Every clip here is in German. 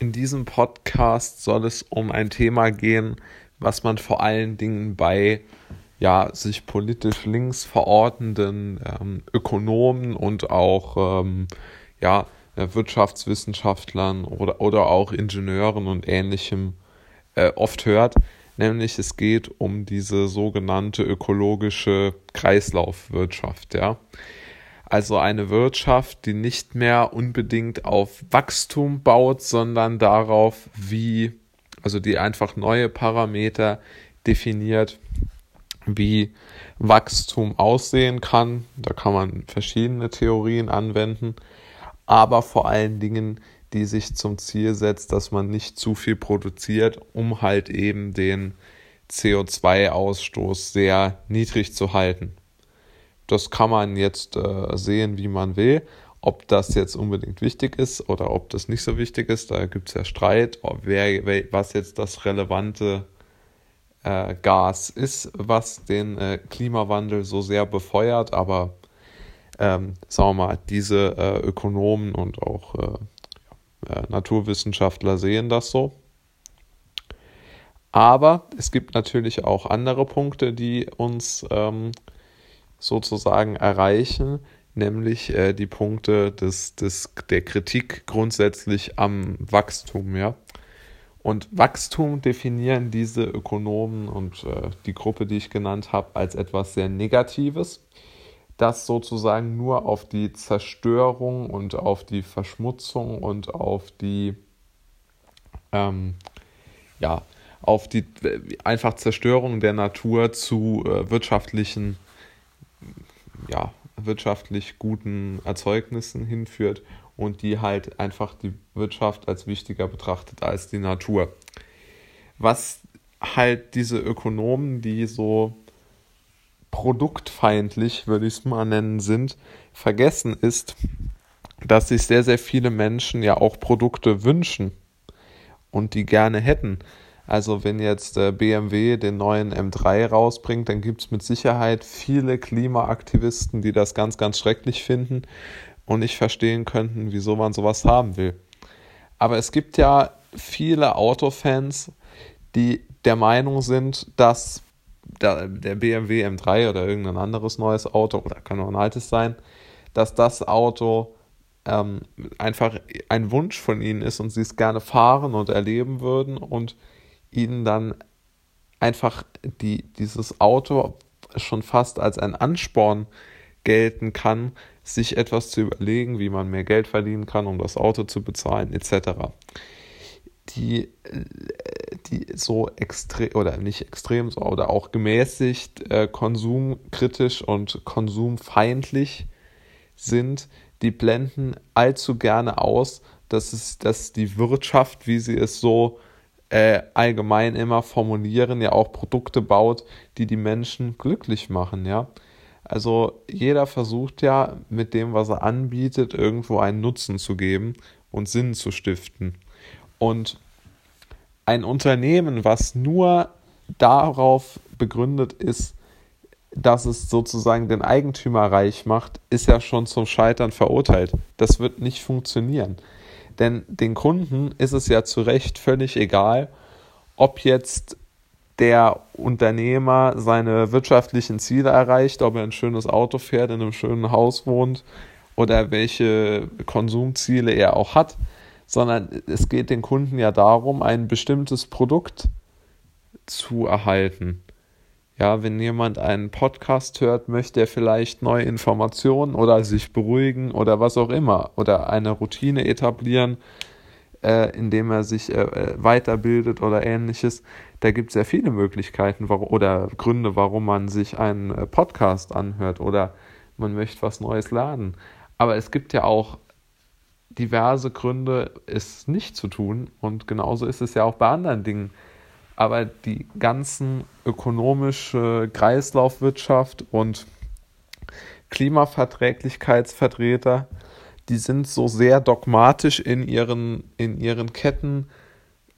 In diesem Podcast soll es um ein Thema gehen, was man vor allen Dingen bei ja, sich politisch links verortenden ähm, Ökonomen und auch ähm, ja, Wirtschaftswissenschaftlern oder, oder auch Ingenieuren und ähnlichem äh, oft hört, nämlich es geht um diese sogenannte ökologische Kreislaufwirtschaft, ja. Also eine Wirtschaft, die nicht mehr unbedingt auf Wachstum baut, sondern darauf, wie, also die einfach neue Parameter definiert, wie Wachstum aussehen kann. Da kann man verschiedene Theorien anwenden, aber vor allen Dingen, die sich zum Ziel setzt, dass man nicht zu viel produziert, um halt eben den CO2-Ausstoß sehr niedrig zu halten. Das kann man jetzt äh, sehen, wie man will. Ob das jetzt unbedingt wichtig ist oder ob das nicht so wichtig ist, da gibt es ja Streit, wer, wer, was jetzt das relevante äh, Gas ist, was den äh, Klimawandel so sehr befeuert. Aber ähm, sagen wir mal, diese äh, Ökonomen und auch äh, äh, Naturwissenschaftler sehen das so. Aber es gibt natürlich auch andere Punkte, die uns ähm, sozusagen erreichen, nämlich äh, die Punkte des, des, der Kritik grundsätzlich am Wachstum, ja. Und Wachstum definieren diese Ökonomen und äh, die Gruppe, die ich genannt habe, als etwas sehr Negatives, das sozusagen nur auf die Zerstörung und auf die Verschmutzung und auf die, ähm, ja, auf die äh, einfach Zerstörung der Natur zu äh, wirtschaftlichen ja, wirtschaftlich guten Erzeugnissen hinführt und die halt einfach die Wirtschaft als wichtiger betrachtet als die Natur. Was halt diese Ökonomen, die so produktfeindlich, würde ich es mal nennen, sind, vergessen ist, dass sich sehr, sehr viele Menschen ja auch Produkte wünschen und die gerne hätten. Also wenn jetzt äh, BMW den neuen M3 rausbringt, dann gibt es mit Sicherheit viele Klimaaktivisten, die das ganz, ganz schrecklich finden und nicht verstehen könnten, wieso man sowas haben will. Aber es gibt ja viele Autofans, die der Meinung sind, dass der, BMW M3 oder irgendein anderes neues Auto, oder kann auch ein altes sein, dass das Auto ähm, einfach ein Wunsch von ihnen ist und sie es gerne fahren und erleben würden und ihnen dann einfach die, dieses Auto schon fast als ein Ansporn gelten kann, sich etwas zu überlegen, wie man mehr Geld verdienen kann, um das Auto zu bezahlen, etc. Die, die so extrem oder nicht extrem so oder auch gemäßigt äh, konsumkritisch und konsumfeindlich sind, die blenden allzu gerne aus, dass es, dass die Wirtschaft, wie sie es so äh, allgemein immer formulieren, ja auch Produkte baut, die die Menschen glücklich machen, ja. Also jeder versucht ja mit dem, was er anbietet, irgendwo einen Nutzen zu geben und Sinn zu stiften. Und ein Unternehmen, was nur darauf begründet ist, dass es sozusagen den Eigentümer reich macht, ist ja schon zum Scheitern verurteilt. Das wird nicht funktionieren. Denn den Kunden ist es ja zu Recht völlig egal, ob jetzt der Unternehmer seine wirtschaftlichen Ziele erreicht, ob er ein schönes Auto fährt, in einem schönen Haus wohnt oder welche Konsumziele er auch hat, sondern es geht den Kunden ja darum, ein bestimmtes Produkt zu erhalten. Ja, wenn jemand einen Podcast hört, möchte er vielleicht neue Informationen oder sich beruhigen oder was auch immer oder eine Routine etablieren, äh, indem er sich äh, weiterbildet oder ähnliches. Da gibt es ja viele Möglichkeiten oder Gründe, warum man sich einen äh, Podcast anhört oder man möchte was Neues lernen. Aber es gibt ja auch diverse Gründe, es nicht zu tun. Und genauso ist es ja auch bei anderen Dingen aber die ganzen ökonomische Kreislaufwirtschaft und Klimaverträglichkeitsvertreter, die sind so sehr dogmatisch in ihren, in ihren Ketten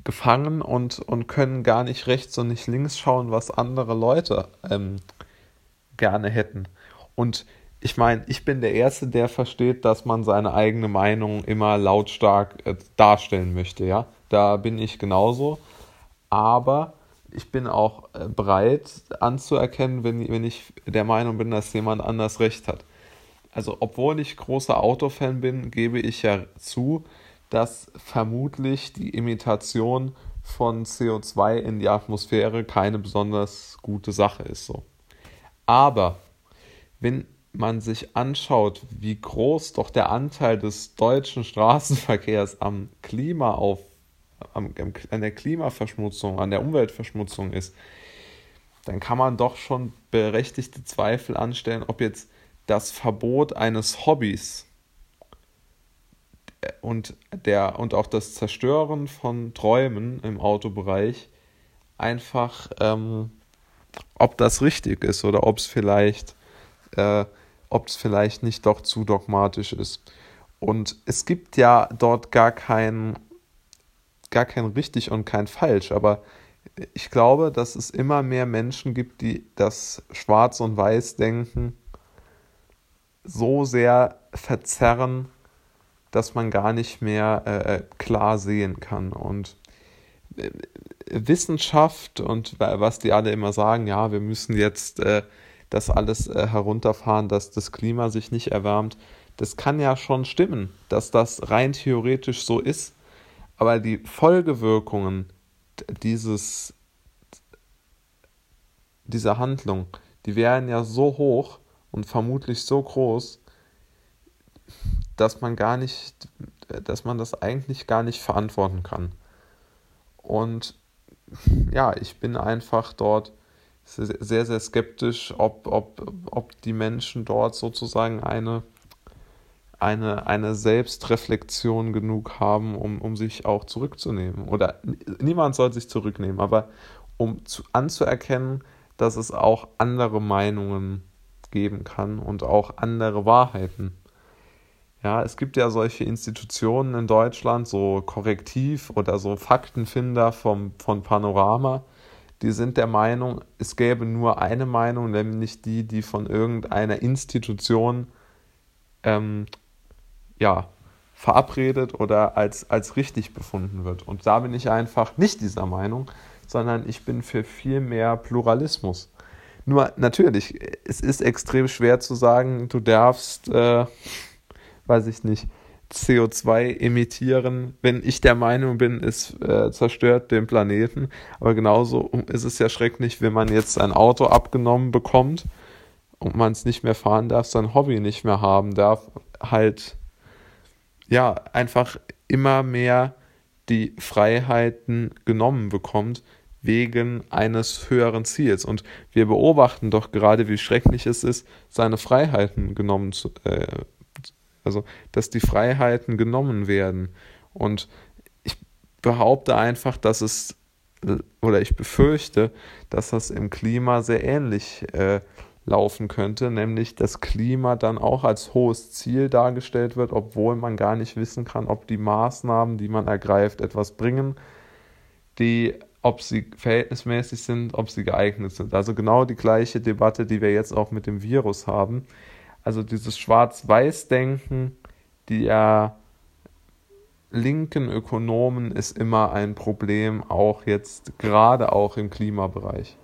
gefangen und, und können gar nicht rechts und nicht links schauen, was andere Leute ähm, gerne hätten. Und ich meine, ich bin der Erste, der versteht, dass man seine eigene Meinung immer lautstark äh, darstellen möchte, ja. Da bin ich genauso. Aber ich bin auch äh, bereit anzuerkennen, wenn, wenn ich der Meinung bin, dass jemand anders recht hat. Also, obwohl ich großer Autofan bin, gebe ich ja zu, dass vermutlich die Imitation von CO2 in die Atmosphäre keine besonders gute Sache ist. So. Aber wenn man sich anschaut, wie groß doch der Anteil des deutschen Straßenverkehrs am Klima auf, am, an der Klimaverschmutzung, an der Umweltverschmutzung ist, dann kann man doch schon berechtigte Zweifel anstellen, ob jetzt das Verbot eines Hobbys und, der, und auch das Zerstören von Träumen im Autobereich einfach, ähm, ob das richtig ist oder ob es vielleicht, äh, ob es vielleicht nicht doch zu dogmatisch ist. Und es gibt ja dort gar kein, gar kein richtig und kein falsch, aber ich glaube, dass es immer mehr Menschen gibt, die das Schwarz- und Weiß-Denken so sehr verzerren, dass man gar nicht mehr äh, äh, klar sehen kann. Und äh, Wissenschaft und was die alle immer sagen, ja, wir müssen jetzt äh, das alles äh, herunterfahren, dass das Klima sich nicht erwärmt, das kann ja schon stimmen, dass das rein theoretisch so ist. Aber die Folgewirkungen dieses, dieser Handlung, die wären ja so hoch und vermutlich so groß, dass man gar nicht, dass man das eigentlich gar nicht verantworten kann. Und ja, ich bin einfach dort sehr, sehr skeptisch, ob, ob, ob die Menschen dort sozusagen eine, eine, eine Selbstreflexion genug haben, um, um sich auch zurückzunehmen. Oder niemand soll sich zurücknehmen, aber um zu, anzuerkennen, dass es auch andere Meinungen geben kann und auch andere Wahrheiten. Ja, es gibt ja solche Institutionen in Deutschland, so Korrektiv oder so Faktenfinder vom, von Panorama, die sind der Meinung, es gäbe nur eine Meinung, nämlich die, die von irgendeiner Institution ähm, ja, verabredet oder als, als richtig befunden wird. Und da bin ich einfach nicht dieser Meinung, sondern ich bin für viel mehr Pluralismus. Nur natürlich, es ist extrem schwer zu sagen, du darfst. Äh, weiß ich nicht, CO2 emittieren, wenn ich der Meinung bin, es äh, zerstört den Planeten. Aber genauso ist es ja schrecklich, wenn man jetzt ein Auto abgenommen bekommt und man es nicht mehr fahren darf, sein Hobby nicht mehr haben darf, halt ja einfach immer mehr die Freiheiten genommen bekommt wegen eines höheren Ziels. Und wir beobachten doch gerade, wie schrecklich es ist, seine Freiheiten genommen zu, äh, also, dass die Freiheiten genommen werden. Und ich behaupte einfach, dass es, oder ich befürchte, dass das im Klima sehr ähnlich äh, laufen könnte, nämlich das Klima dann auch als hohes Ziel dargestellt wird, obwohl man gar nicht wissen kann, ob die Maßnahmen, die man ergreift, etwas bringen, die, ob sie verhältnismäßig sind, ob sie geeignet sind. Also genau die gleiche Debatte, die wir jetzt auch mit dem Virus haben. Also dieses Schwarz-Weiß-Denken der linken Ökonomen ist immer ein Problem, auch jetzt gerade auch im Klimabereich.